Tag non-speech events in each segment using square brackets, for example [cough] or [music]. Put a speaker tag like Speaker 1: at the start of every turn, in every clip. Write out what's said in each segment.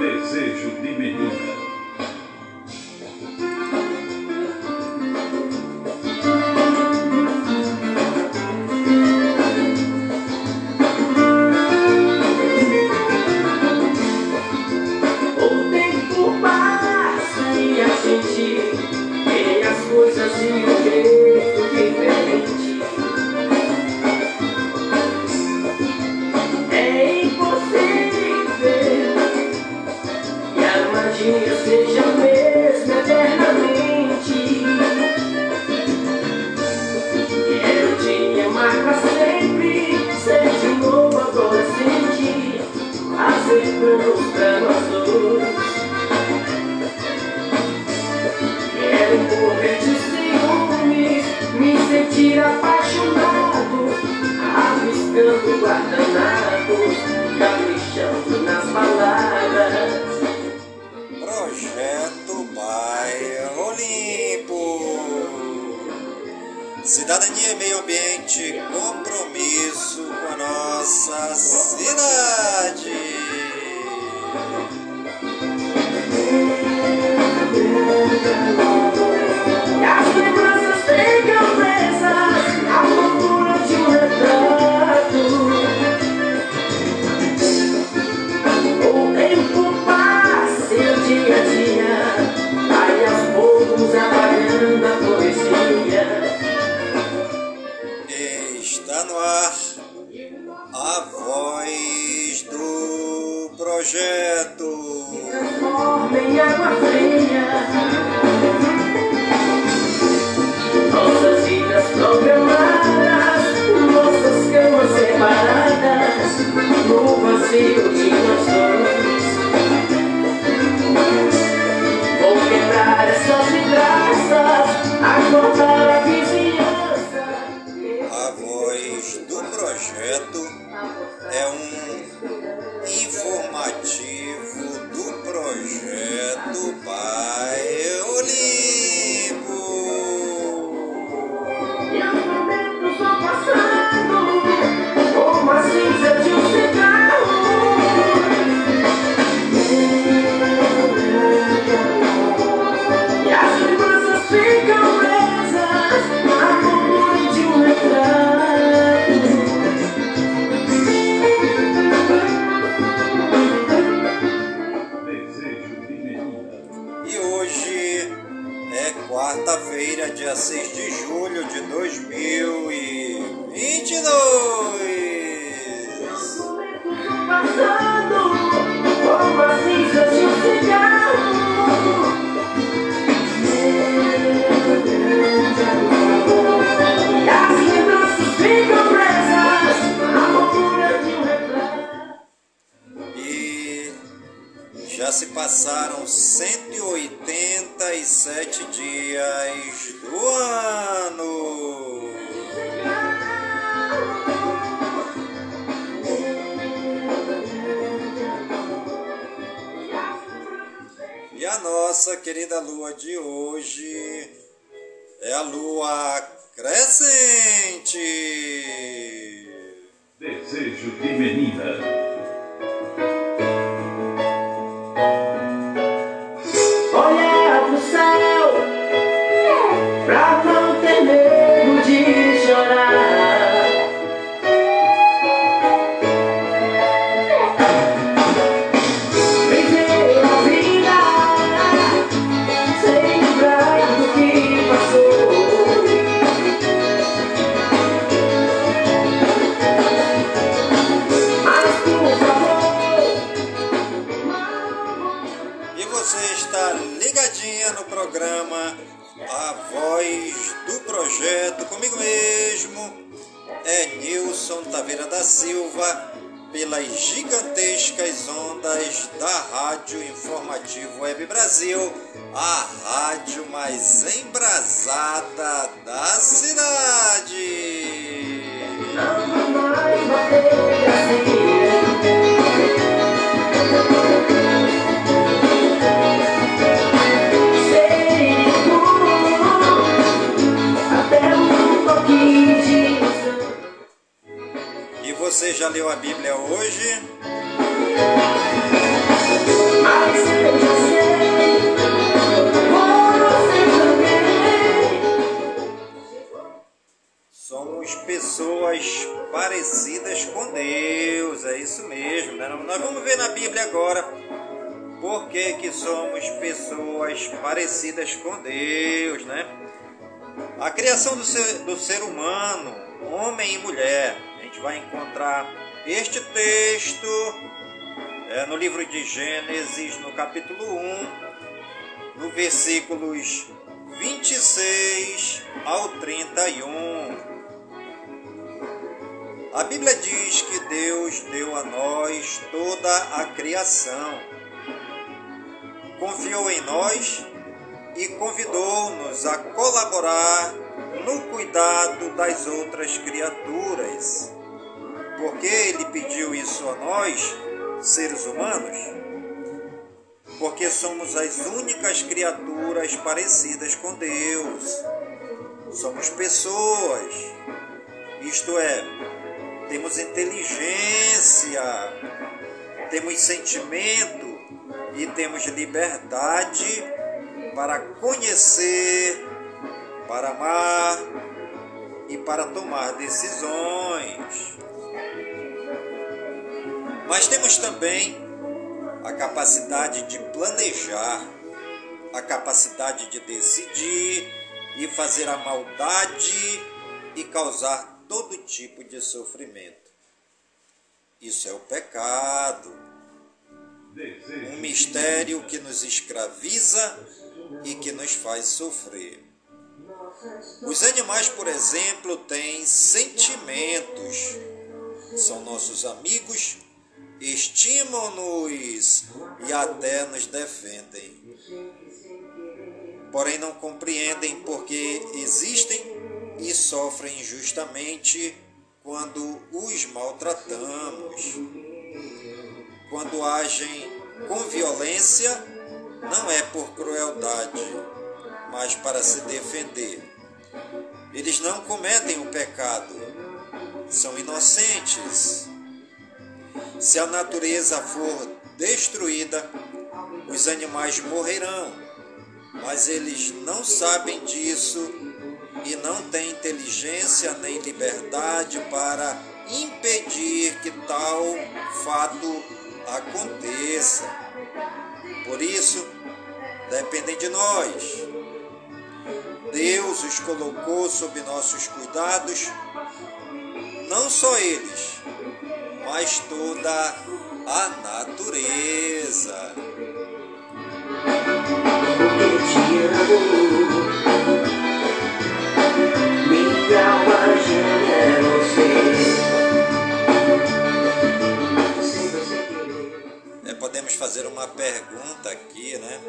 Speaker 1: Desejo de menina. uh, Opa!
Speaker 2: sete dias do ano. E a
Speaker 1: nossa querida lua de hoje é a lua crescente. Desejo de menina. Esportivo Web Brasil, a rádio mais embrasada da cidade. E você já leu a Bíblia hoje? Parecidas com Deus, né? A criação do ser, do ser humano, homem e mulher, a gente vai encontrar este texto é, no livro de Gênesis, no capítulo 1, no versículos 26 ao 31. A Bíblia diz que Deus deu a nós toda a criação, confiou em nós e convidou-nos a colaborar no cuidado das outras criaturas. Por que ele pediu isso a nós, seres humanos? Porque somos as únicas criaturas parecidas com Deus. Somos pessoas, isto é, temos inteligência, temos sentimento e temos liberdade para conhecer, para amar e para tomar decisões. Mas temos também a capacidade de planejar, a capacidade de decidir e fazer a maldade e causar todo tipo de sofrimento. Isso é o pecado. Um mistério que nos escraviza e que nos faz sofrer. Os animais, por exemplo, têm sentimentos, são nossos amigos, estimam-nos e até nos defendem. Porém, não compreendem porque existem e sofrem injustamente quando os maltratamos. Quando agem com violência, não é por crueldade, mas para se defender. Eles não cometem o pecado, são inocentes. Se a natureza for destruída, os animais morrerão, mas eles não sabem disso e não têm inteligência nem liberdade para impedir que tal fato aconteça. Por isso, dependem de nós. Deus os colocou sob nossos cuidados, não só eles, mas toda a natureza. Fazer uma pergunta aqui, né?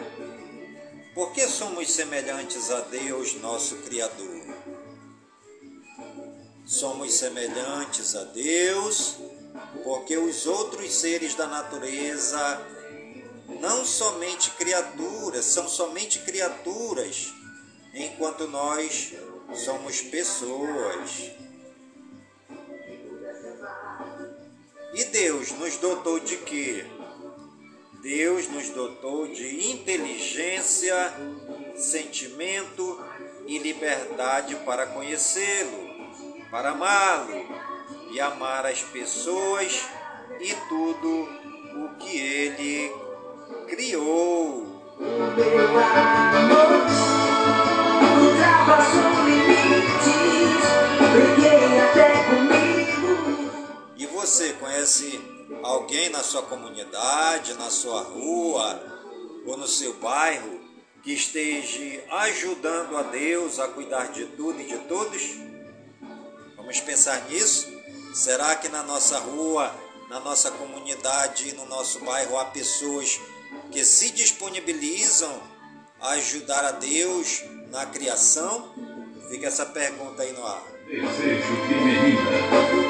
Speaker 1: Por que somos semelhantes a Deus, nosso Criador? Somos semelhantes a Deus porque os outros seres da natureza não somente criaturas, são somente criaturas, enquanto nós somos pessoas. E Deus nos dotou de quê? Deus nos dotou de inteligência, sentimento e liberdade para conhecê-lo, para amá-lo e amar as pessoas e tudo o que ele criou.
Speaker 2: Meu amor ultrapassou limites. Briguei até comigo.
Speaker 1: E você conhece alguém na sua comunidade, na sua rua ou no seu bairro que esteja ajudando a Deus a cuidar de tudo e de todos? Vamos pensar nisso? Será que na nossa rua, na nossa comunidade no nosso bairro há pessoas que se disponibilizam a ajudar a Deus na criação? Fica essa pergunta aí no ar.
Speaker 3: Desejo de menina.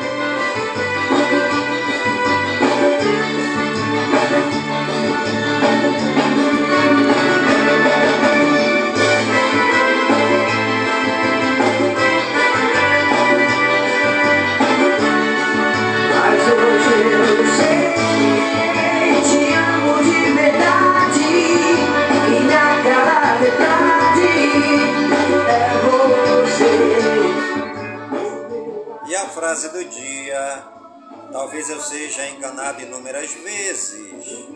Speaker 1: Talvez eu seja enganado inúmeras vezes,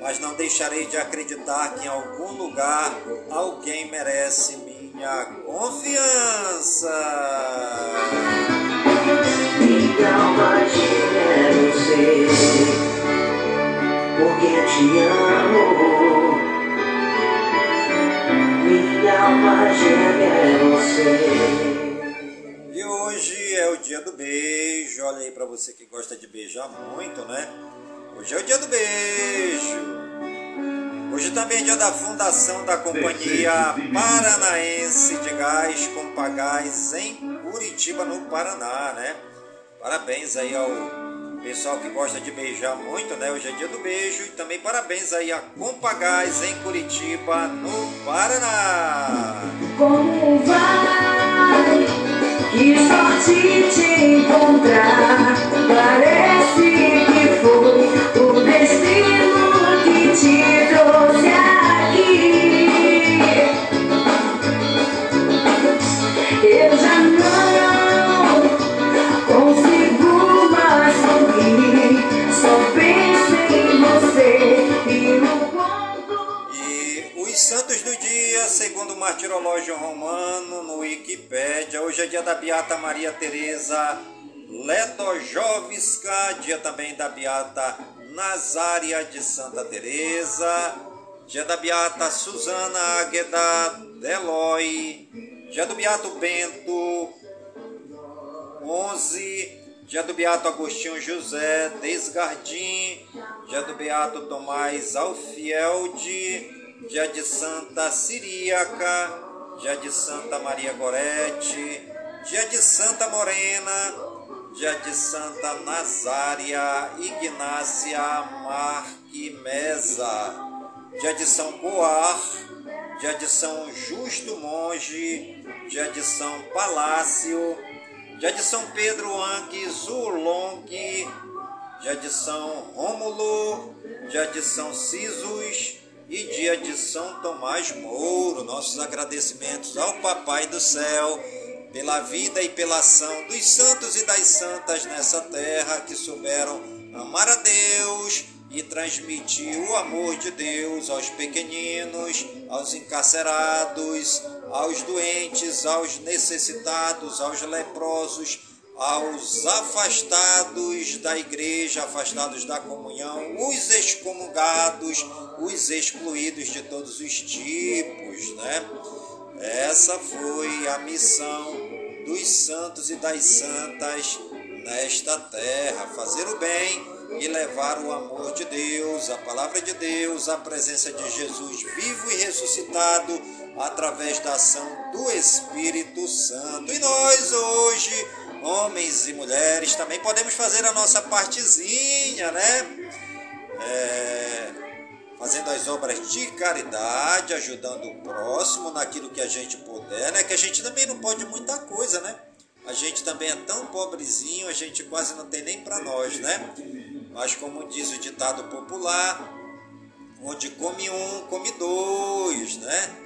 Speaker 1: mas não deixarei de acreditar que em algum lugar alguém merece minha confiança.
Speaker 2: Então imagina você, porque eu te amo. Minha alma gêmea é você.
Speaker 1: Hoje é o dia do beijo. Olha aí pra você que gosta de beijar muito, né? Hoje é o dia do beijo. Hoje também é dia da fundação da Companhia Paranaense de Gás Compagás em Curitiba, no Paraná, né? Parabéns aí ao pessoal que gosta de beijar muito, né? Hoje é dia do beijo e também parabéns aí a Compagás em Curitiba, no Paraná.
Speaker 2: Como vai? Que sorte te encontrar. Parece
Speaker 1: segundo o martirológio romano, no Wikipédia, hoje é dia da Beata Maria Teresa Ledojovska, dia também da Beata Nazária de Santa Teresa, dia da Beata Susana Águeda Deloy, dia do Beato Bento 11, dia do Beato Agostinho José Desgardim, dia do Beato Tomás Alfielde, dia de Santa Siríaca, dia de Santa Maria Gorete, dia de Santa Morena, dia de Santa Nazária Ignácia Marquimesa, dia de São Boar, dia de São Justo Monge, dia de São Palácio, dia de São Pedro Anque Zulong, dia de São Rômulo, dia de São Cisos e dia de São Tomás Mouro. Nossos agradecimentos ao Papai do Céu pela vida e pela ação dos santos e das santas nessa terra que souberam amar a Deus e transmitir o amor de Deus aos pequeninos, aos encarcerados, aos doentes, aos necessitados, aos leprosos, aos afastados da igreja, afastados da comunhão, os excomungados, os excluídos de todos os tipos, né? Essa foi a missão dos santos e das santas nesta terra, fazer o bem e levar o amor de Deus, a palavra de Deus, a presença de Jesus vivo e ressuscitado através da ação do Espírito Santo. E nós hoje, homens e mulheres, também podemos fazer a nossa partezinha, né? É, fazendo as obras de caridade, ajudando o próximo naquilo que a gente puder, né? Que a gente também não pode muita coisa, né? A gente também é tão pobrezinho, a gente quase não tem nem para nós, né? Mas como diz o ditado popular, onde come um, come dois, né?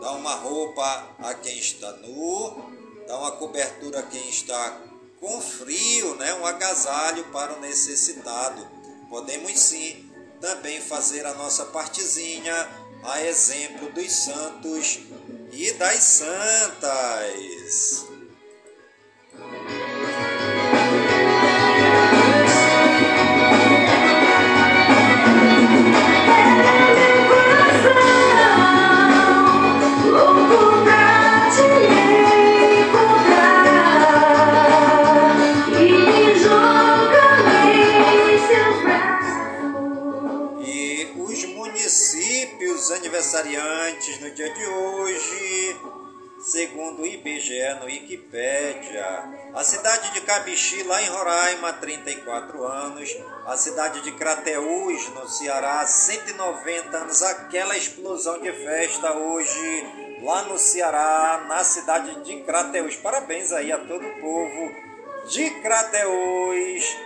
Speaker 1: Dá uma roupa a quem está nu, dá uma cobertura a quem está com frio, né? Um agasalho para o necessitado. Podemos sim também fazer a nossa partezinha a exemplo dos santos e das santas. Aniversariantes no dia de hoje, segundo o IBGE no Wikipédia, a cidade de Cabixi, lá em Roraima, 34 anos, a cidade de Crateús, no Ceará, 190 anos, aquela explosão de festa hoje, lá no Ceará, na cidade de Crateús. Parabéns aí a todo o povo de Crateús,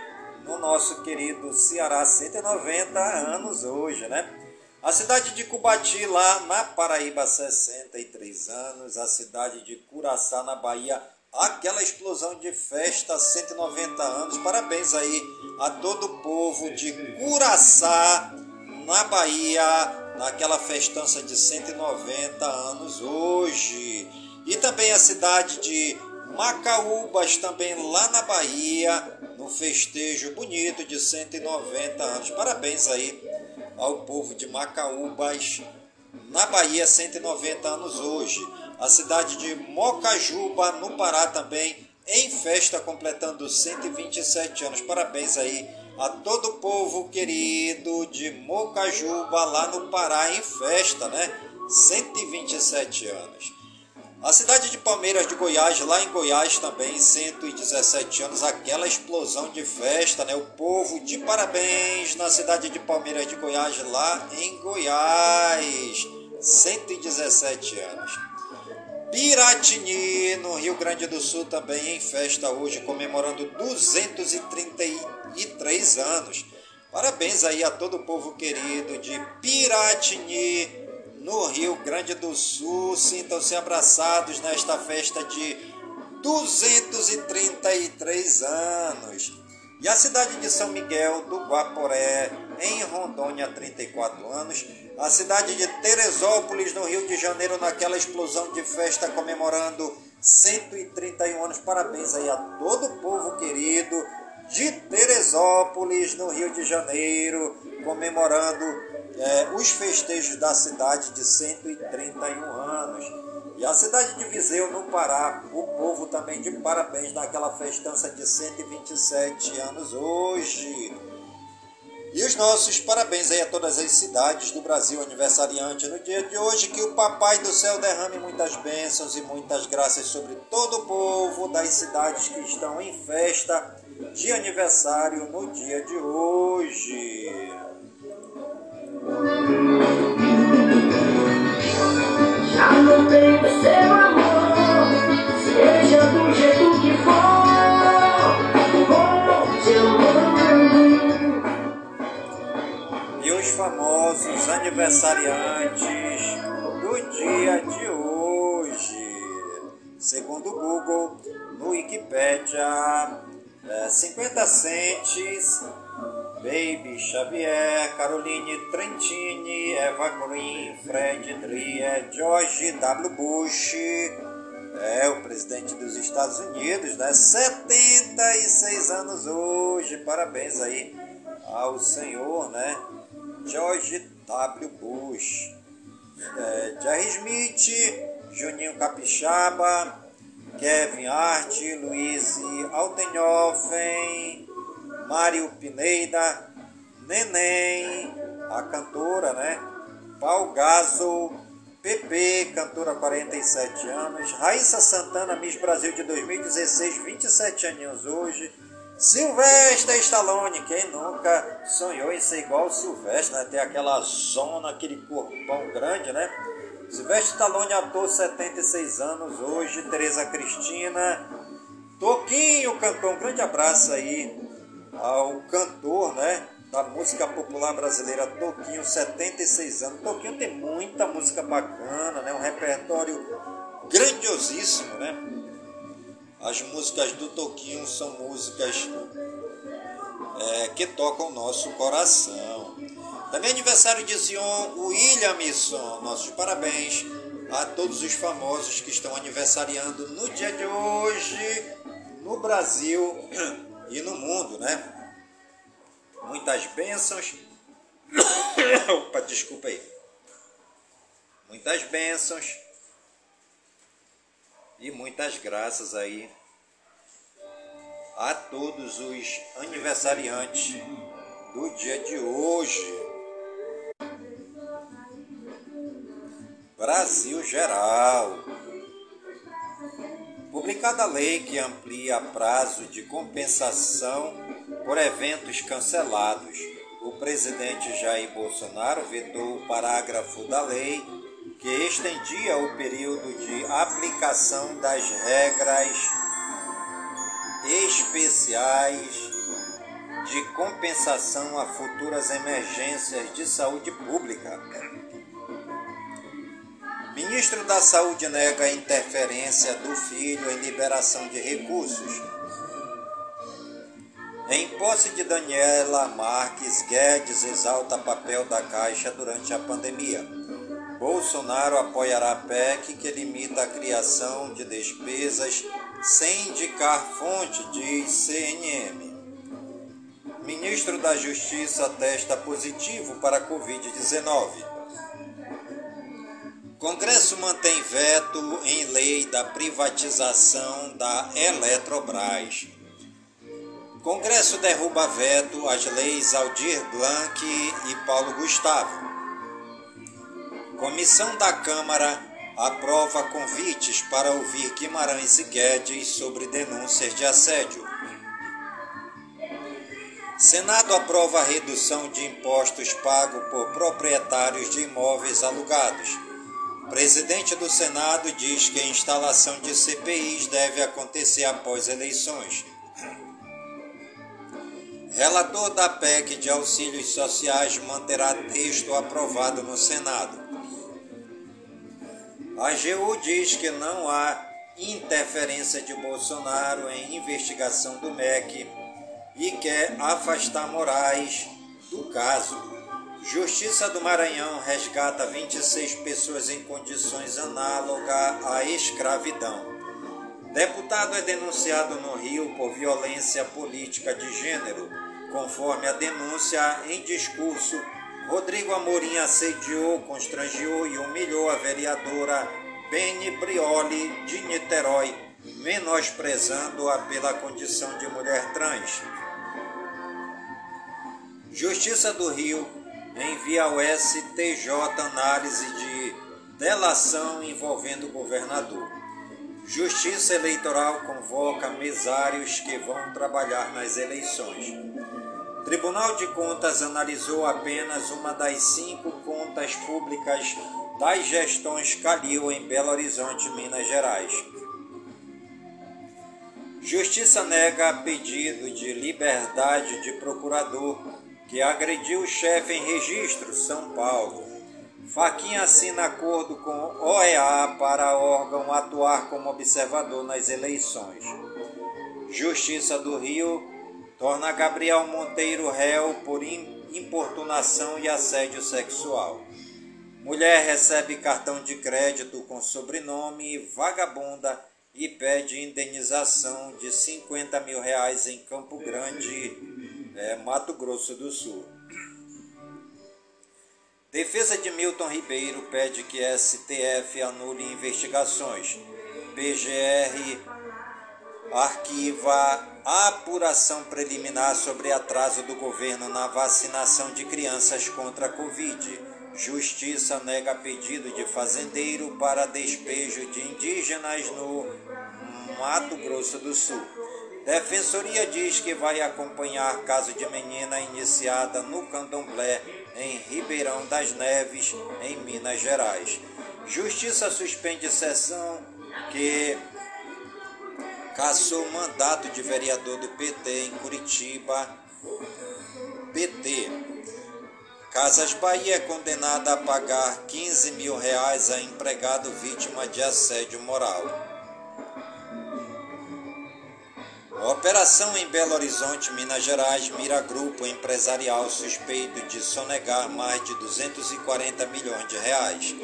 Speaker 1: no nosso querido Ceará, 190 anos hoje, né? A cidade de Cubati, lá na Paraíba, 63 anos. A cidade de Curaçá, na Bahia, aquela explosão de festa 190 anos. Parabéns aí a todo o povo de Curaçá, na Bahia, naquela festança de 190 anos hoje. E também a cidade de Macaúbas, também lá na Bahia, no festejo bonito de 190 anos. Parabéns aí ao povo de Macaúbas, na Bahia, 190 anos hoje. A cidade de Mocajuba, no Pará também, em festa, completando 127 anos. Parabéns aí a todo o povo querido de Mocajuba, lá no Pará, em festa, né? 127 anos. A cidade de Palmeiras de Goiás, lá em Goiás também, 117 anos, aquela explosão de festa, né? O povo de parabéns na cidade de Palmeiras de Goiás, lá em Goiás, 117 anos. Piratini, no Rio Grande do Sul, também em festa hoje, comemorando 233 anos. Parabéns aí a todo o povo querido de Piratini, no Rio Grande do Sul. Sintam-se abraçados nesta festa de 233 anos. E a cidade de São Miguel do Guaporé, em Rondônia, 34 anos. A cidade de Teresópolis, no Rio de Janeiro, naquela explosão de festa comemorando 131 anos. Parabéns aí a todo o povo querido de Teresópolis, no Rio de Janeiro, comemorando é, os festejos da cidade de 131 anos. E a cidade de Viseu, no Pará, o povo também de parabéns naquela festança de 127 anos hoje. E os nossos parabéns aí a todas as cidades do Brasil aniversariante no dia de hoje. Que o Papai do Céu derrame muitas bênçãos e muitas graças sobre todo o povo das cidades que estão em festa de aniversário no dia de hoje.
Speaker 2: Já não tem seu amor, seja do jeito que for, vou te amando.
Speaker 1: E os famosos aniversariantes do dia de hoje. Segundo o Google, no Wikipedia, é, 50 centes Baby Xavier, Caroline Trentini, Eva Green, Fred Dreyer, George W. Bush, é o presidente dos Estados Unidos, né? 76 anos hoje, parabéns aí ao senhor, né? George W. Bush, é, Jerry Smith, Juninho Capixaba, Kevin Hart, Luiz Altenhofen, Mário Pineida, Neném, a cantora, né? Gaso, Pepe, cantora 47 anos, Raíssa Santana, Miss Brasil de 2016, 27 aninhos hoje, Silvestre Stallone, quem nunca sonhou em ser igual o Silvestre, né? Ter aquela zona, aquele corpão grande, né? Silvestre Stallone, ator, 76 anos hoje, Tereza Cristina, Toquinho, cantor, um grande abraço aí ao cantor, né? Da música popular brasileira, Toquinho, 76 anos. Toquinho tem muita música bacana, né? Um repertório grandiosíssimo, né? As músicas do Toquinho são músicas é, que tocam o nosso coração. Também aniversário de Zion Williamson. Nossos parabéns a todos os famosos que estão aniversariando no dia de hoje no Brasil e no mundo, né? Muitas bênçãos. [coughs] Opa, desculpa aí. Muitas bênçãos e muitas graças aí a todos os aniversariantes do dia de hoje. Brasil geral. Publicada a lei que amplia prazo de compensação por eventos cancelados, o presidente Jair Bolsonaro vetou o parágrafo da lei que estendia o período de aplicação das regras especiais de compensação a futuras emergências de saúde pública Ministro da Saúde nega a interferência do filho em liberação de recursos. Em posse de Daniela Marques, Guedes exalta papel da Caixa durante a pandemia. Bolsonaro apoiará PEC que limita a criação de despesas sem indicar fonte, diz CNM. Ministro da Justiça testa positivo para Covid-19. Congresso mantém veto em lei da privatização da Eletrobras. Congresso derruba veto às leis Aldir Blanc e Paulo Gustavo. Comissão da Câmara aprova convites para ouvir Guimarães e Guedes sobre denúncias de assédio. Senado aprova redução de impostos pagos por proprietários de imóveis alugados. Presidente do Senado diz que a instalação de CPIs deve acontecer após eleições. Relator da PEC de auxílios sociais manterá texto aprovado no Senado. A AGU diz que não há interferência de Bolsonaro em investigação do MEC e quer afastar Moraes do caso. Justiça do Maranhão resgata 26 pessoas em condições análogas à escravidão. Deputado é denunciado no Rio por violência política de gênero. Conforme a denúncia em discurso, Rodrigo Amorim assediou, constrangiou e humilhou a vereadora Beni Brioli de Niterói, menosprezando-a pela condição de mulher trans. Justiça do Rio envia ao STJ análise de delação envolvendo o governador. Justiça Eleitoral convoca mesários que vão trabalhar nas eleições. Tribunal de Contas analisou apenas uma das cinco contas públicas das gestões Calil em Belo Horizonte, Minas Gerais. Justiça nega pedido de liberdade de procurador que agrediu o chefe em registro, São Paulo. Faquinha assina acordo com OEA para órgão atuar como observador nas eleições. Justiça do Rio torna Gabriel Monteiro réu por importunação e assédio sexual. Mulher recebe cartão de crédito com sobrenome vagabunda e pede indenização de 50 mil reais em Campo Grande, é, Mato Grosso do Sul. Defesa de Milton Ribeiro pede que STF anule investigações. PGR arquiva a apuração preliminar sobre atraso do governo na vacinação de crianças contra a Covid. Justiça nega pedido de fazendeiro para despejo de indígenas no Mato Grosso do Sul. Defensoria diz que vai acompanhar caso de menina iniciada no candomblé em Ribeirão das Neves, em Minas Gerais. Justiça suspende sessão que caçou mandato de vereador do PT em Curitiba. PT. Casas Bahia é condenada a pagar 15 mil reais a empregado vítima de assédio moral. Operação em Belo Horizonte, Minas Gerais, mira grupo empresarial suspeito de sonegar mais de 240 milhões de reais.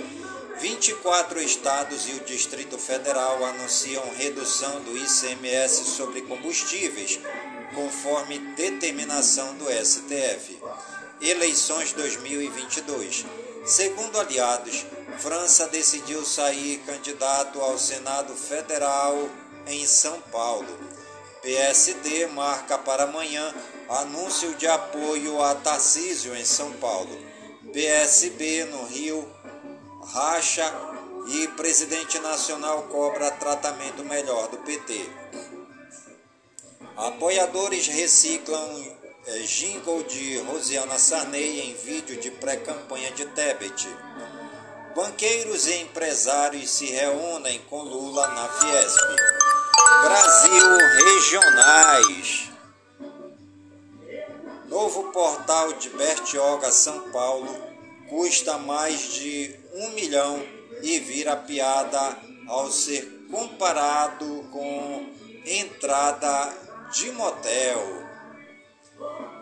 Speaker 1: 24 estados e o Distrito Federal anunciam redução do ICMS sobre combustíveis, conforme determinação do STF. Eleições 2022. Segundo aliados, França decidiu sair candidato ao Senado Federal em São Paulo. PSD marca para amanhã anúncio de apoio a Tarcísio em São Paulo. PSB no Rio racha e presidente nacional cobra tratamento melhor do PT. Apoiadores reciclam é, jingle de Rosiana Sarney em vídeo de pré-campanha de Tebet. Banqueiros e empresários se reúnem com Lula na Fiesp. Brasil Regionais. Novo portal de Bertioga, São Paulo, custa mais de um milhão e vira piada ao ser comparado com entrada de motel.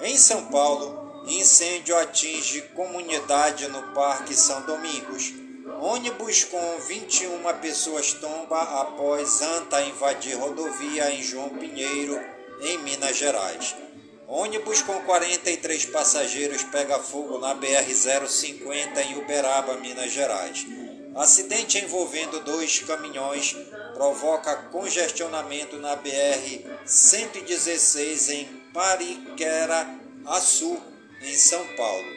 Speaker 1: Em São Paulo, incêndio atinge comunidade no Parque São Domingos. Ônibus com 21 pessoas tomba após anta invadir rodovia em João Pinheiro, em Minas Gerais. Ônibus com 43 passageiros pega fogo na BR-050 em Uberaba, Minas Gerais. Acidente envolvendo dois caminhões provoca congestionamento na BR-116 em Pariquera, Açu, em São Paulo.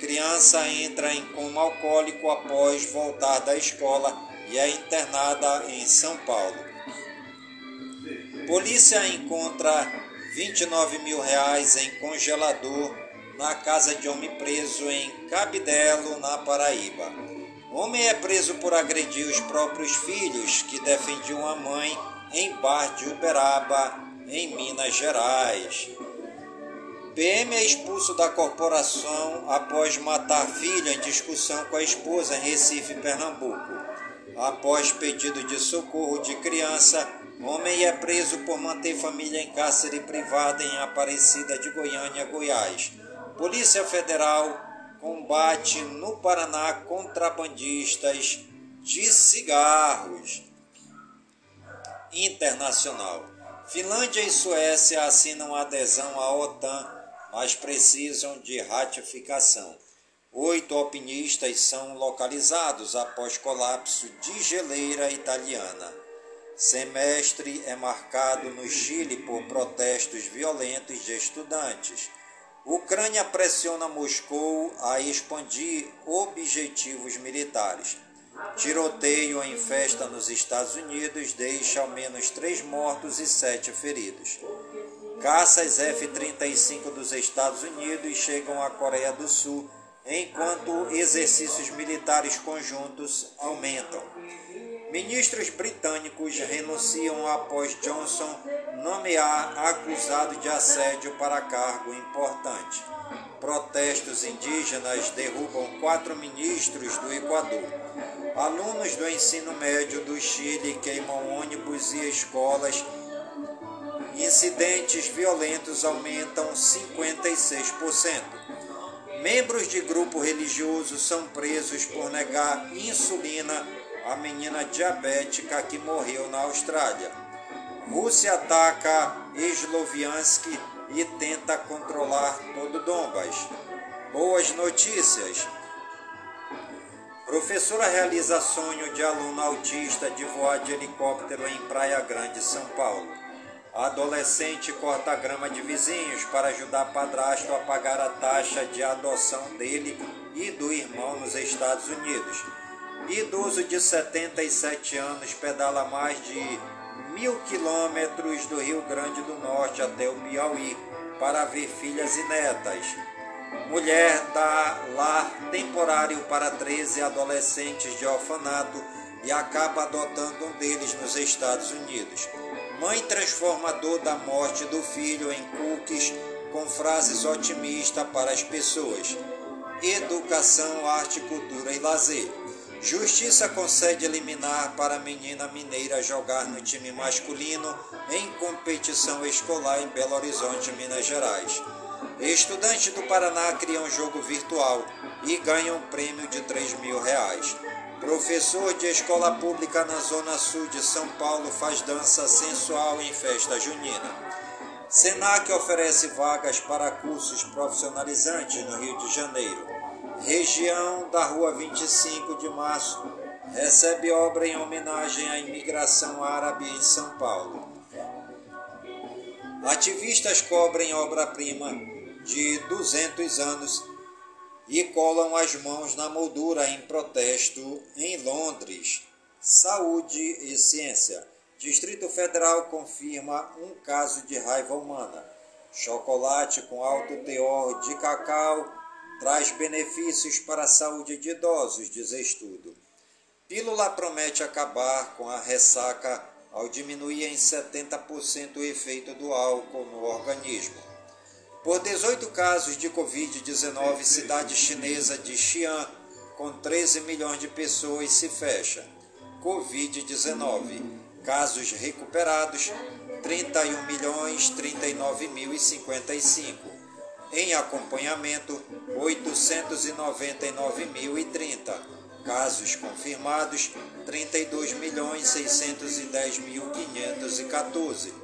Speaker 1: Criança entra em coma alcoólico após voltar da escola e é internada em São Paulo. Polícia encontra 29 mil reais em congelador na casa de homem preso em Cabidelo, na Paraíba. Homem é preso por agredir os próprios filhos que defendiam a mãe em bar de Uberaba, em Minas Gerais. PM é expulso da corporação após matar filho em discussão com a esposa em Recife, Pernambuco. Após pedido de socorro de criança, Homem é preso por manter família em cárcere privado em Aparecida de Goiânia, Goiás. Polícia Federal combate no Paraná contrabandistas de cigarros. Internacional. Finlândia e Suécia assinam adesão à OTAN, mas precisam de ratificação. Oito alpinistas são localizados após colapso de geleira italiana. Semestre é marcado no Chile por protestos violentos de estudantes. Ucrânia pressiona Moscou a expandir objetivos militares. Tiroteio em festa nos Estados Unidos deixa ao menos três mortos e sete feridos. Caças F-35 dos Estados Unidos chegam à Coreia do Sul enquanto exercícios militares conjuntos aumentam. Ministros britânicos renunciam após Johnson nomear acusado de assédio para cargo importante. Protestos indígenas derrubam quatro ministros do Equador. Alunos do ensino médio do Chile queimam ônibus e escolas. Incidentes violentos aumentam 56%. Membros de grupo religioso são presos por negar insulina a menina diabética que morreu na Austrália. Rússia ataca Sloviansk e tenta controlar todo Donbas. Boas notícias. Professora realiza sonho de aluno autista de voar de helicóptero em Praia Grande, São Paulo. Adolescente corta grama de vizinhos para ajudar padrasto a pagar a taxa de adoção dele e do irmão nos Estados Unidos. Idoso de 77 anos pedala mais de mil quilômetros do Rio Grande do Norte até o Piauí para ver filhas e netas. Mulher dá lar temporário para 13 adolescentes de orfanato e acaba adotando um deles nos Estados Unidos. Mãe transformador da morte do filho em cookies com frases otimistas para as pessoas. Educação, arte, cultura e lazer. Justiça concede eliminar para a menina mineira jogar no time masculino em competição escolar em Belo Horizonte, Minas Gerais. Estudantes do Paraná criam um jogo virtual e ganham um prêmio de 3 mil reais. Professor de escola pública na Zona Sul de São Paulo faz dança sensual em festa junina. Senac oferece vagas para cursos profissionalizantes no Rio de Janeiro região da Rua 25 de Março, recebe obra em homenagem à imigração árabe em São Paulo. Ativistas cobrem obra-prima de 200 anos e colam as mãos na moldura em protesto em Londres. Saúde e ciência. Distrito Federal confirma um caso de raiva humana. Chocolate com alto teor de cacau traz benefícios para a saúde de idosos, diz estudo. Pílula promete acabar com a ressaca ao diminuir em 70% o efeito do álcool no organismo. Por 18 casos de Covid-19, cidade chinesa de Xi'an com 13 milhões de pessoas se fecha. Covid-19. Casos recuperados 31 milhões 39 mil e 55. Em acompanhamento 899 mil e 30. Casos confirmados 32 milhões 610 mil 514.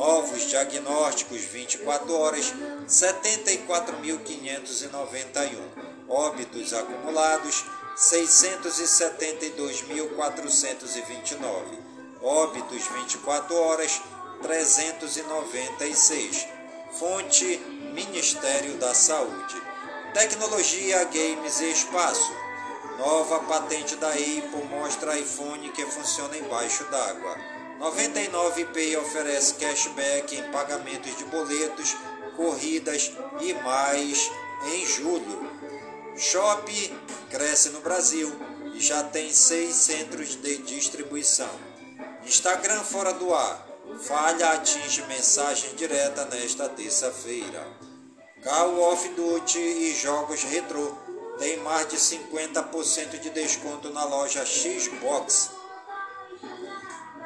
Speaker 1: Novos diagnósticos 24 horas 74.591. Óbitos acumulados 672.429. Óbitos 24 horas 396. Fonte Ministério da Saúde. Tecnologia, games e espaço. Nova patente da Apple mostra iPhone que funciona embaixo d'água. 99Pay oferece cashback em pagamentos de boletos, corridas e mais em julho. Shop cresce no Brasil e já tem seis centros de distribuição. Instagram fora do ar. Falha atinge mensagem direta nesta terça-feira. Call of Duty e jogos retrô tem mais de 50% de desconto na loja Xbox.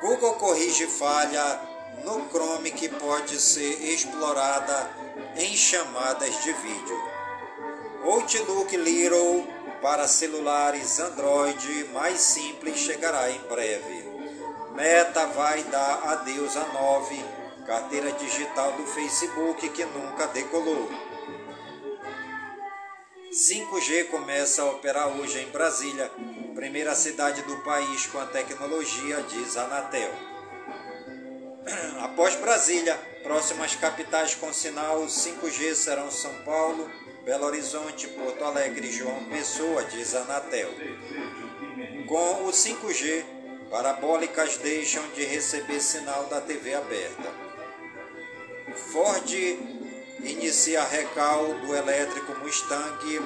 Speaker 1: Google corrige falha no Chrome que pode ser explorada em chamadas de vídeo. Outlook Little para celulares Android mais simples chegará em breve. Meta vai dar adeus a 9, carteira digital do Facebook que nunca decolou. 5G começa a operar hoje em Brasília, primeira cidade do país com a tecnologia, diz Anatel. Após Brasília, próximas capitais com sinal 5G serão São Paulo, Belo Horizonte, Porto Alegre e João Pessoa, diz Anatel. Com o 5G, parabólicas deixam de receber sinal da TV aberta. Ford inicia recal do elétrico Mustang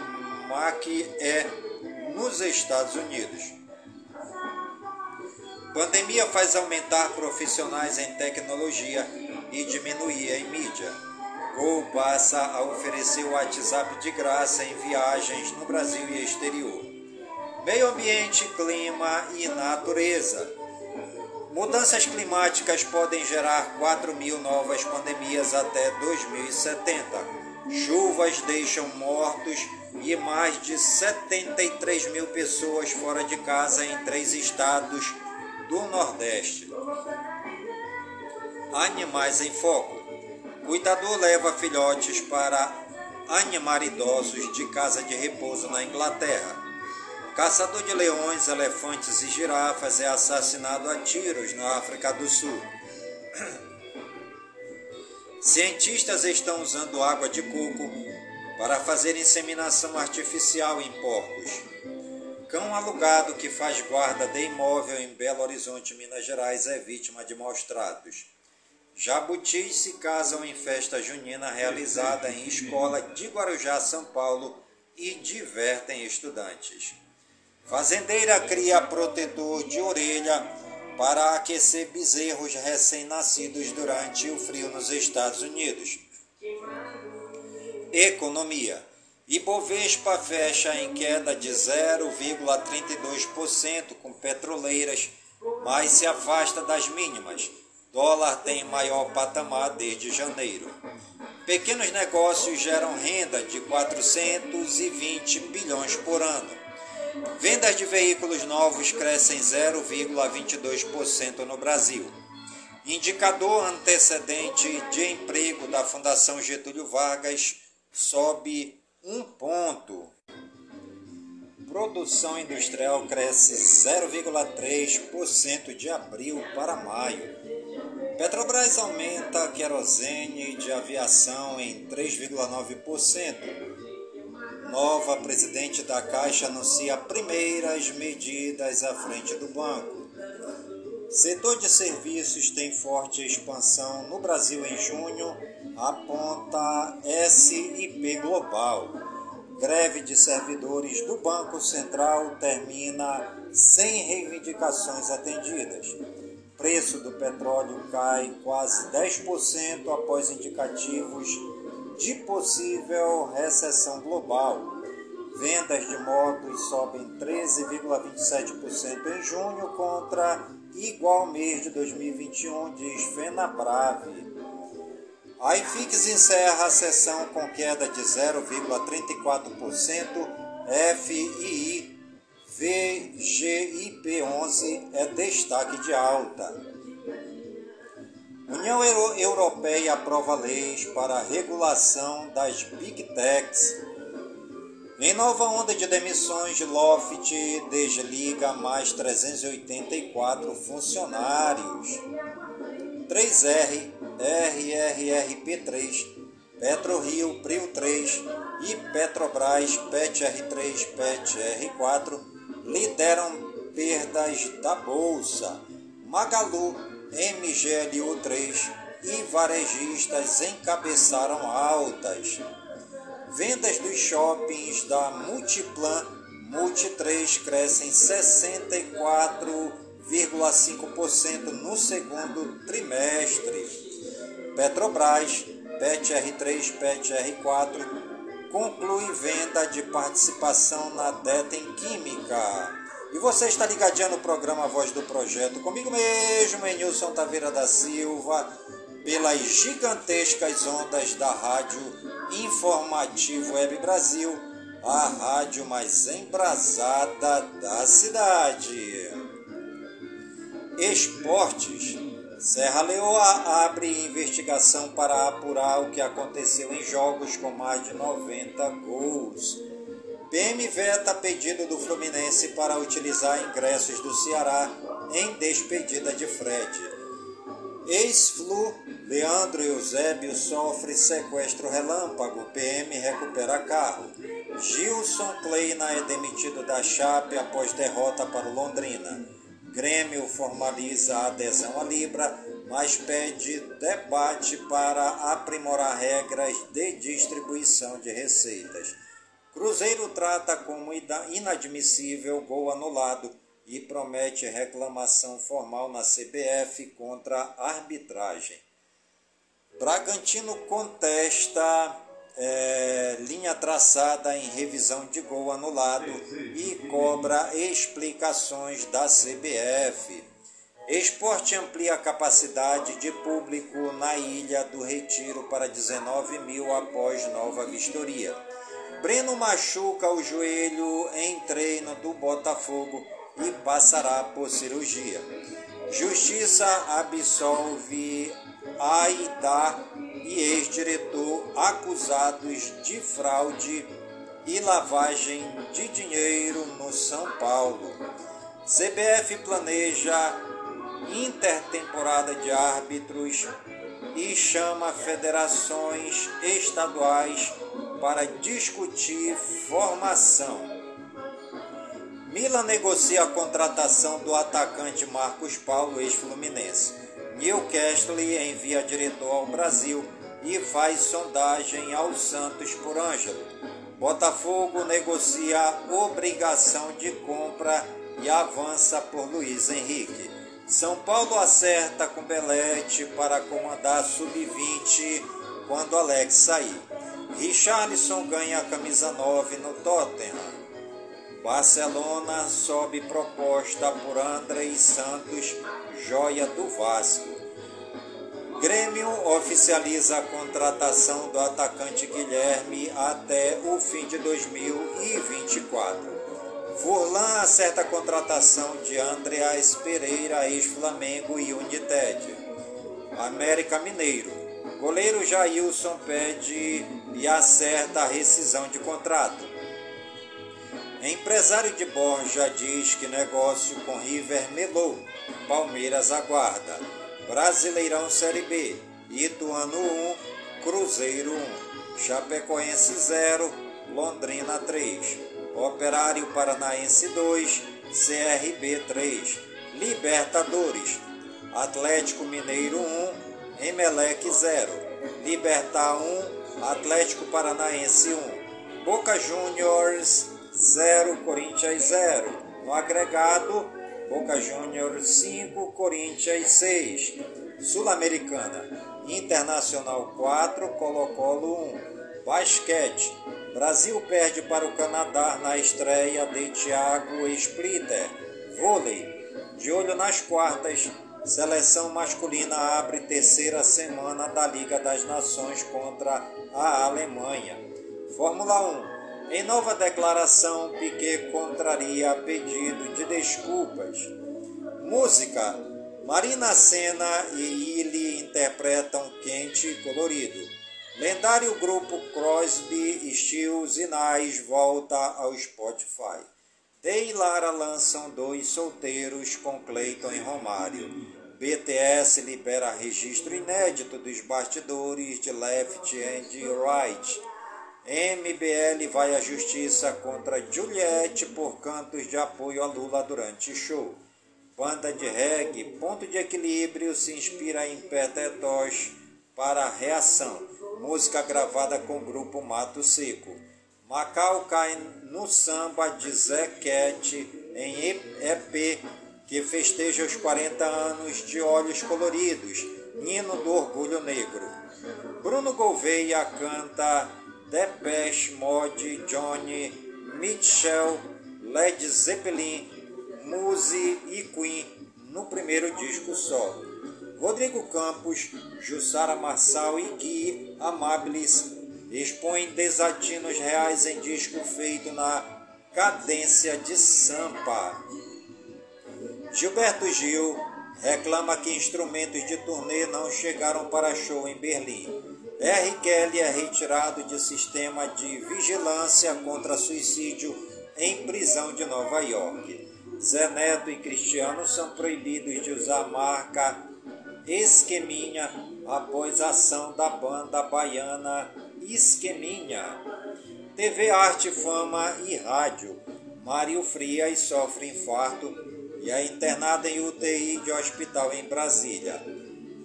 Speaker 1: Mach-E nos Estados Unidos. Pandemia faz aumentar profissionais em tecnologia e diminuir em mídia. Gol passa a oferecer o WhatsApp de graça em viagens no Brasil e exterior. Meio ambiente, clima e natureza. Mudanças climáticas podem gerar 4 mil novas pandemias até 2070. Chuvas deixam mortos e mais de 73 mil pessoas fora de casa em três estados do Nordeste. Animais em foco. Cuidador leva filhotes para animar idosos de casa de repouso na Inglaterra. Caçador de leões, elefantes e girafas é assassinado a tiros na África do Sul. [clears throat] Cientistas estão usando água de coco para fazer inseminação artificial em porcos. Cão alugado que faz guarda de imóvel em Belo Horizonte, Minas Gerais, é vítima de maus tratos. Jabutis se casam em festa junina realizada em escola de Guarujá, São Paulo, e divertem estudantes. Fazendeira cria protetor de orelha para aquecer bezerros recém-nascidos durante o frio nos Estados Unidos. Economia. Ibovespa fecha em queda de 0,32% com petroleiras, mas se afasta das mínimas. Dólar tem maior patamar desde janeiro. Pequenos negócios geram renda de 420 bilhões por ano. Vendas de veículos novos crescem 0,22% no Brasil. Indicador antecedente de emprego da Fundação Getúlio Vargas sobe um ponto. Produção industrial cresce 0,3% de abril para maio. Petrobras aumenta querosene de aviação em 3,9%. Nova presidente da Caixa anuncia primeiras medidas à frente do banco. Setor de serviços tem forte expansão no Brasil em junho, aponta SIP Global. Greve de servidores do Banco Central termina sem reivindicações atendidas. Preço do petróleo cai quase 10% após indicativos de possível recessão global. Vendas de motos sobem 13,27% em junho contra igual mês de 2021, diz FenaBrave. A IFIX encerra a sessão com queda de 0,34%, FII VGIP11 é destaque de alta. União Europeia aprova leis para a regulação das Big Techs. Em nova onda de demissões, Loft desliga mais 384 funcionários. 3R, RRRP3, PetroRio, Prio 3 e Petrobras, PET-R3, PET-R4 lideram perdas da Bolsa. Magalu, MGLU3 e varejistas encabeçaram altas. Vendas dos shoppings da Multiplan Multi 3 crescem 64,5% no segundo trimestre. Petrobras, PET-R3, PET-R4 conclui venda de participação na Detem Química. E você está ligadinho no programa Voz do Projeto, comigo mesmo, Nilson Taveira da Silva, pelas gigantescas ondas da Rádio Informativo Web Brasil, a rádio mais embrasada da cidade. Esportes. Serra Leoa abre investigação para apurar o que aconteceu em jogos com mais de 90 gols. PM veta pedido do Fluminense para utilizar ingressos do Ceará em despedida de Fred. Ex-Flu, Leandro Eusébio sofre sequestro relâmpago, PM recupera carro. Gilson Kleina é demitido da Chape após derrota para Londrina. Grêmio formaliza a adesão à Libra, mas pede debate para aprimorar regras de distribuição de receitas. Cruzeiro trata como inadmissível gol anulado e promete reclamação formal na CBF contra a arbitragem. Bragantino contesta é, linha traçada em revisão de gol anulado e cobra explicações da CBF. Esporte amplia a capacidade de público na Ilha do Retiro para 19 mil após nova vistoria. Breno machuca o joelho em treino do Botafogo e passará por cirurgia. Justiça absolve Aida e ex-diretor acusados de fraude e lavagem de dinheiro no São Paulo. CBF planeja intertemporada de árbitros e chama federações estaduais para discutir formação. Milan negocia a contratação do atacante Marcos Paulo, ex-Fluminense. Newcastle envia diretor ao Brasil e faz sondagem ao Santos por Ângelo. Botafogo negocia obrigação de compra e avança por Luiz Henrique. São Paulo acerta com Belete para comandar sub-20 quando Alex sair. Richarlison ganha a camisa 9 no Tottenham. Barcelona sobe proposta por André Santos, joia do Vasco. Grêmio oficializa a contratação do atacante Guilherme até o fim de 2024. Furlan acerta a contratação de Andreas Pereira, ex-Flamengo e United. América Mineiro. Goleiro Jailson pede e acerta a rescisão de contrato. Empresário de Borja diz que negócio com River melou. Palmeiras aguarda. Brasileirão Série B. Ituano 1, Cruzeiro 1. Chapecoense 0, Londrina 3. Operário Paranaense 2, CRB 3. Libertadores. Atlético Mineiro 1, Emelec 0. Libertar 1, Atlético Paranaense 1. Boca Juniors 0, Corinthians 0. No agregado, Boca Juniors 5, Corinthians 6. Sul-Americana, Internacional 4, Colo-Colo 1. Basquete, Brasil perde para o Canadá na estreia de Thiago Splitter. Vôlei. De olho nas quartas, seleção masculina abre terceira semana da Liga das Nações contra a Alemanha. Fórmula 1. Em nova declaração, Piquet contraria pedido de desculpas. Música. Marina Senna e Illy interpretam Quente e Colorido. Lendário grupo Crosby, Stills e Nice volta ao Spotify. E Lara lançam dois solteiros com Clayton e Romário. BTS libera registro inédito dos bastidores de Left and Right. MBL vai à justiça contra Juliette por cantos de apoio a Lula durante show. Banda de reggae, ponto de equilíbrio, se inspira em Peter para reação. Música gravada com o grupo Mato Seco. Macau cai no samba de Zé Cat em EP que festeja os 40 anos de Olhos Coloridos, hino do orgulho negro. Bruno Gouveia canta Depeche Mode, Johnny, Mitchell, Led Zeppelin, Muse e Queen no primeiro disco solo. Rodrigo Campos, Jussara Marçal e Gui Amabilis expõem desatinos reais em disco feito na cadência de Sampa. Gilberto Gil reclama que instrumentos de turnê não chegaram para show em Berlim. R. Kelly é retirado de sistema de vigilância contra suicídio em prisão de Nova York. Zé Neto e Cristiano são proibidos de usar marca Esqueminha após ação da banda baiana Esqueminha. TV Arte, Fama e Rádio. Mário Frias sofre infarto e é internado em UTI de hospital em Brasília.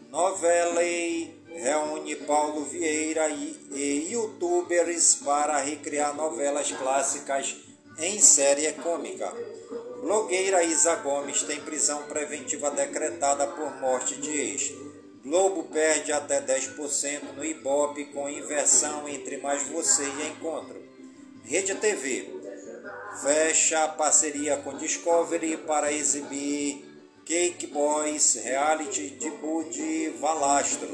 Speaker 1: Novela reúne Paulo Vieira e, e youtubers para recriar novelas clássicas em série cômica. Blogueira Isa Gomes tem prisão preventiva decretada por morte de ex. Globo perde até 10% no Ibope com inversão entre Mais Você e Encontro. Rede TV fecha parceria com Discovery para exibir Cake Boys reality de Bud Valastro.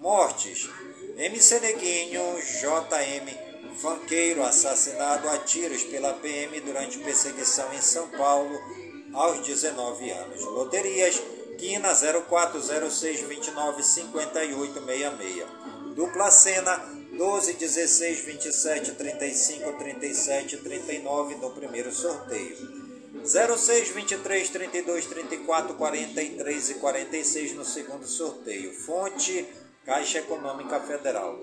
Speaker 1: Mortes. MC Neguinho, JM Fanqueiro assassinado a tiros pela PM durante perseguição em São Paulo aos 19 anos. Loterias Quina 0406295866. Dupla Cena 12, 16, 27, 35, 37, 39 no primeiro sorteio. 06, 23, 32, 34, 43 e 46 no segundo sorteio. Fonte Caixa Econômica Federal.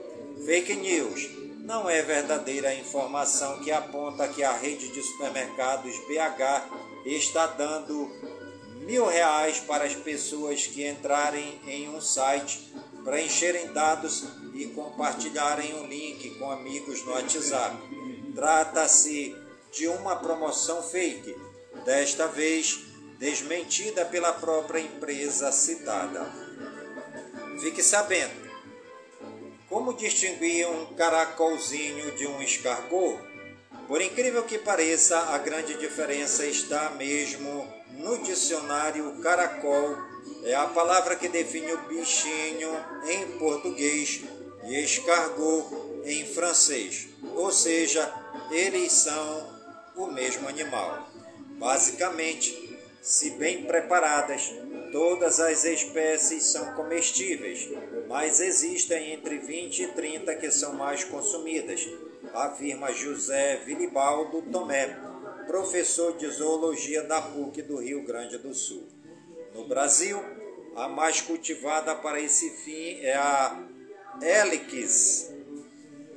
Speaker 1: Fake News não é verdadeira a informação que aponta que a rede de supermercados BH está dando mil reais para as pessoas que entrarem em um site, preencherem dados e compartilharem o um link com amigos no WhatsApp. Trata-se de uma promoção fake, desta vez desmentida pela própria empresa citada. Fique sabendo como distinguir um caracolzinho de um escargot? Por incrível que pareça, a grande diferença está mesmo no dicionário caracol. É a palavra que define o bichinho em português e escargot em francês. Ou seja, eles são o mesmo animal. Basicamente, se bem preparadas, Todas as espécies são comestíveis, mas existem entre 20 e 30 que são mais consumidas, afirma José Vilibaldo Tomé, professor de zoologia da PUC do Rio Grande do Sul. No Brasil, a mais cultivada para esse fim é a Helix,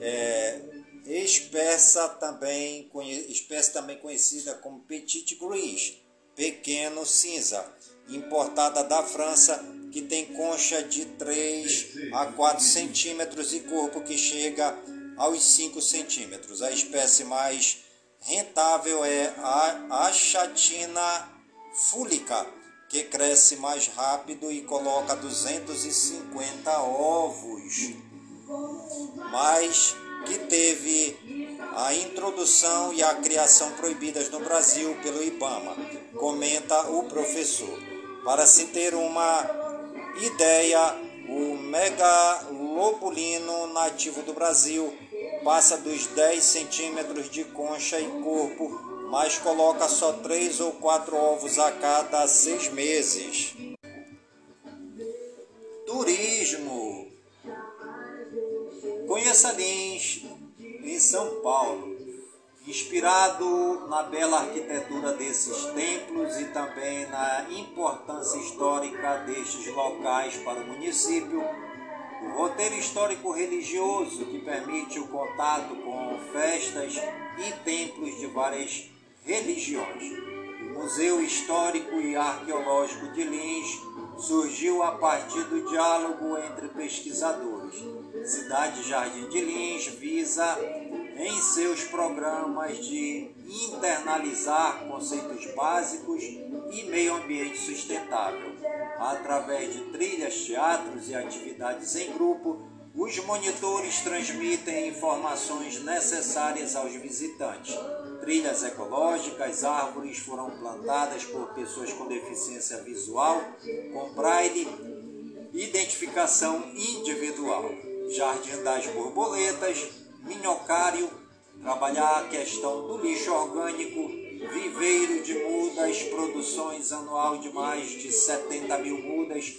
Speaker 1: é, espécie, também, espécie também conhecida como Petit Gris, pequeno cinza importada da França, que tem concha de 3 a 4 centímetros e corpo que chega aos 5 centímetros. A espécie mais rentável é a achatina fúlica, que cresce mais rápido e coloca 250 ovos, mas que teve a introdução e a criação proibidas no Brasil pelo IBAMA, comenta o professor. Para se ter uma ideia, o megalobulino nativo do Brasil passa dos 10 centímetros de concha e corpo, mas coloca só 3 ou 4 ovos a cada 6 meses. Turismo. Conheça Lins, em São Paulo. Inspirado na bela arquitetura desses templos e também na importância histórica destes locais para o município, roteiro histórico-religioso que permite o contato com festas e templos de várias religiões. O Museu Histórico e Arqueológico de Lins surgiu a partir do diálogo entre pesquisadores. Cidade Jardim de Lins visa em seus programas de internalizar conceitos básicos e meio ambiente sustentável. Através de trilhas, teatros e atividades em grupo, os monitores transmitem informações necessárias aos visitantes. Trilhas ecológicas, árvores foram plantadas por pessoas com deficiência visual, com braille, identificação individual. Jardim das Borboletas, minhocário, trabalhar a questão do lixo orgânico, viveiro de mudas, produções anual de mais de 70 mil mudas,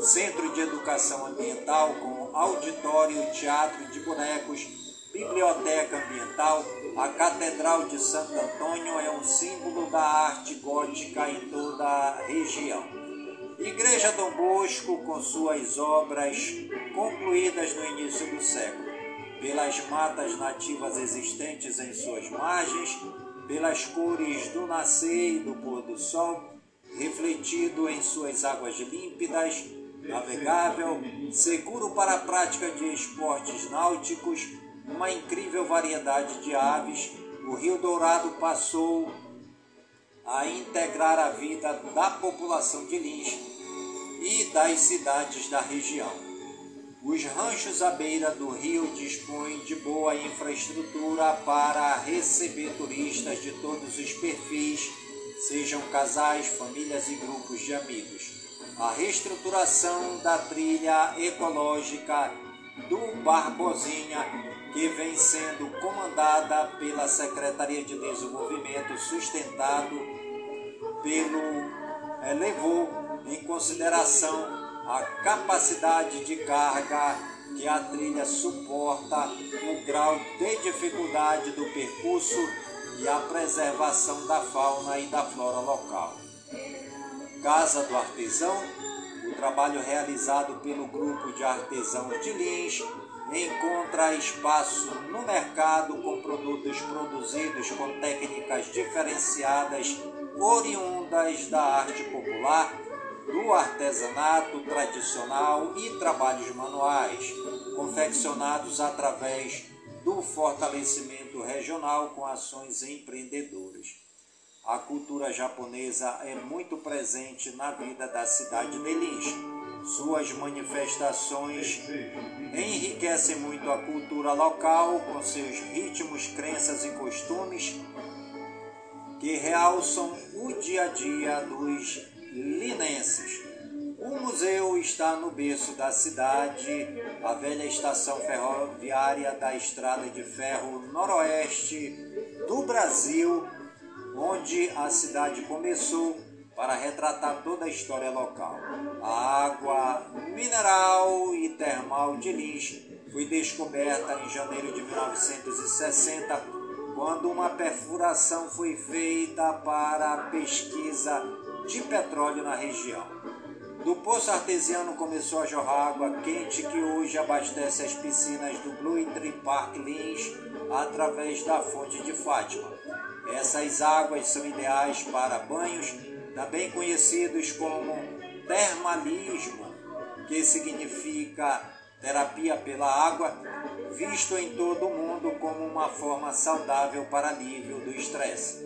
Speaker 1: centro de educação ambiental com auditório, teatro de bonecos, biblioteca ambiental, a Catedral de Santo Antônio é um símbolo da arte gótica em toda a região. Igreja Dom Bosco, com suas obras concluídas no início do século pelas matas nativas existentes em suas margens, pelas cores do nascer e do pôr do sol, refletido em suas águas límpidas, navegável, seguro para a prática de esportes náuticos, uma incrível variedade de aves, o Rio Dourado passou a integrar a vida da população de Lins e das cidades da região. Os ranchos à beira do rio dispõem de boa infraestrutura para receber turistas de todos os perfis, sejam casais, famílias e grupos de amigos. A reestruturação da trilha ecológica do Barbosinha, que vem sendo comandada pela Secretaria de Desenvolvimento Sustentado pelo eh, levou em consideração a capacidade de carga que a trilha suporta, o grau de dificuldade do percurso e a preservação da fauna e da flora local. Casa do Artesão, o trabalho realizado pelo grupo de artesãos de Lins encontra espaço no mercado com produtos produzidos com técnicas diferenciadas oriundas da arte popular do artesanato tradicional e trabalhos manuais, confeccionados através do fortalecimento regional com ações empreendedoras. A cultura japonesa é muito presente na vida da cidade de Lins. Suas manifestações enriquecem muito a cultura local com seus ritmos, crenças e costumes que realçam o dia a dia dos linenses. O museu está no berço da cidade, a velha estação ferroviária da Estrada de Ferro Noroeste do Brasil, onde a cidade começou para retratar toda a história local. A água mineral e termal de Lins foi descoberta em janeiro de 1960, quando uma perfuração foi feita para a pesquisa de petróleo na região. Do poço artesiano começou a jorrar água quente que hoje abastece as piscinas do Blue Tree Park Lins através da fonte de Fátima. Essas águas são ideais para banhos, também conhecidos como termalismo, que significa terapia pela água, visto em todo o mundo como uma forma saudável para alívio do estresse.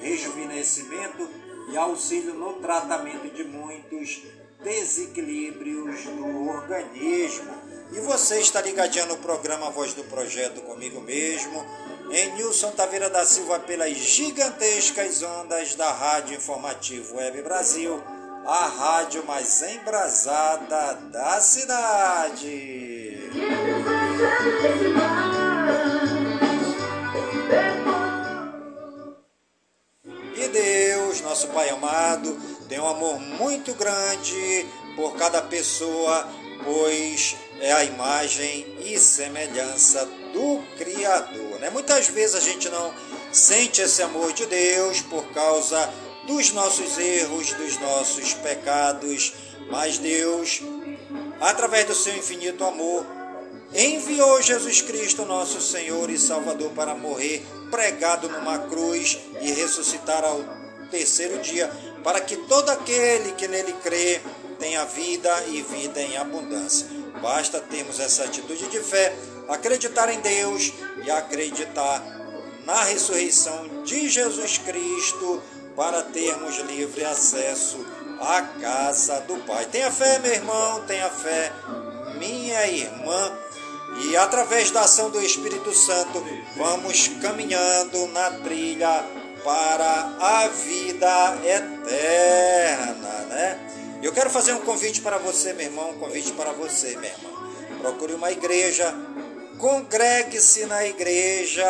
Speaker 1: Rejuvenescimento e auxílio no tratamento de muitos desequilíbrios do organismo. E você está ligadinho no programa Voz do Projeto comigo mesmo, em Nilson Taveira da Silva pelas gigantescas ondas da Rádio Informativo Web Brasil, a rádio mais embrasada da cidade. Deus, nosso Pai amado, tem um amor muito grande por cada pessoa, pois é a imagem e semelhança do Criador. Né? Muitas vezes a gente não sente esse amor de Deus por causa dos nossos erros, dos nossos pecados, mas Deus, através do seu infinito amor, enviou Jesus Cristo, nosso Senhor e Salvador, para morrer pregado numa cruz e ressuscitar ao terceiro dia, para que todo aquele que nele crê tenha vida e vida em abundância. Basta termos essa atitude de fé, acreditar em Deus e acreditar na ressurreição de Jesus Cristo para termos livre acesso à casa do Pai. Tenha fé, meu irmão, tenha fé, minha irmã. E através da ação do Espírito Santo, vamos caminhando na trilha para a vida eterna, né? Eu quero fazer um convite para você, meu irmão, um convite para você, minha irmã. Procure uma igreja, congregue-se na igreja,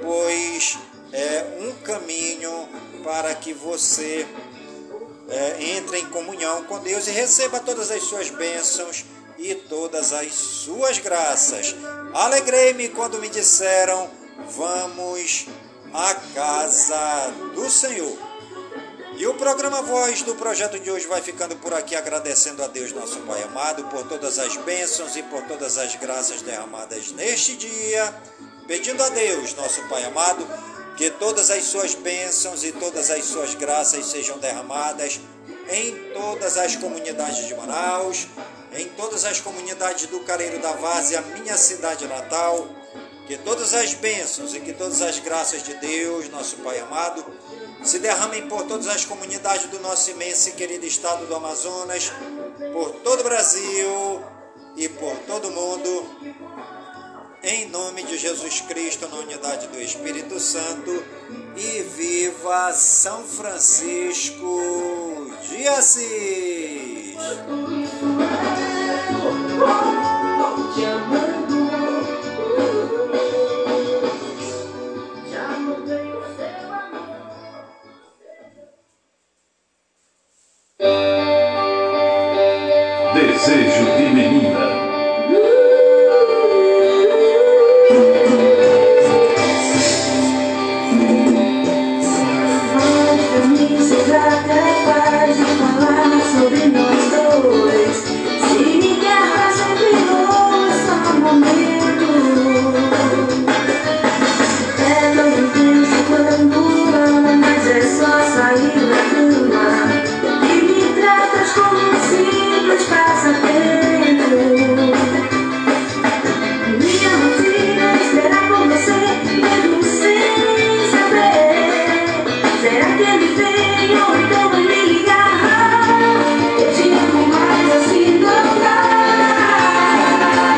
Speaker 1: pois é um caminho para que você é, entre em comunhão com Deus e receba todas as suas bênçãos e todas as suas graças. Alegrei-me quando me disseram: Vamos à casa do Senhor. E o programa Voz do projeto de hoje vai ficando por aqui, agradecendo a Deus, nosso Pai amado, por todas as bênçãos e por todas as graças derramadas neste dia. Pedindo a Deus, nosso Pai amado, que todas as suas bênçãos e todas as suas graças sejam derramadas em todas as comunidades de Manaus, em todas as comunidades do Careiro da Várzea, minha cidade natal. Que todas as bênçãos e que todas as graças de Deus, nosso Pai amado, se derramem por todas as comunidades do nosso imenso e querido estado do Amazonas, por todo o Brasil e por todo o mundo. Em nome de Jesus Cristo, na unidade do Espírito Santo, e viva São Francisco de Assis!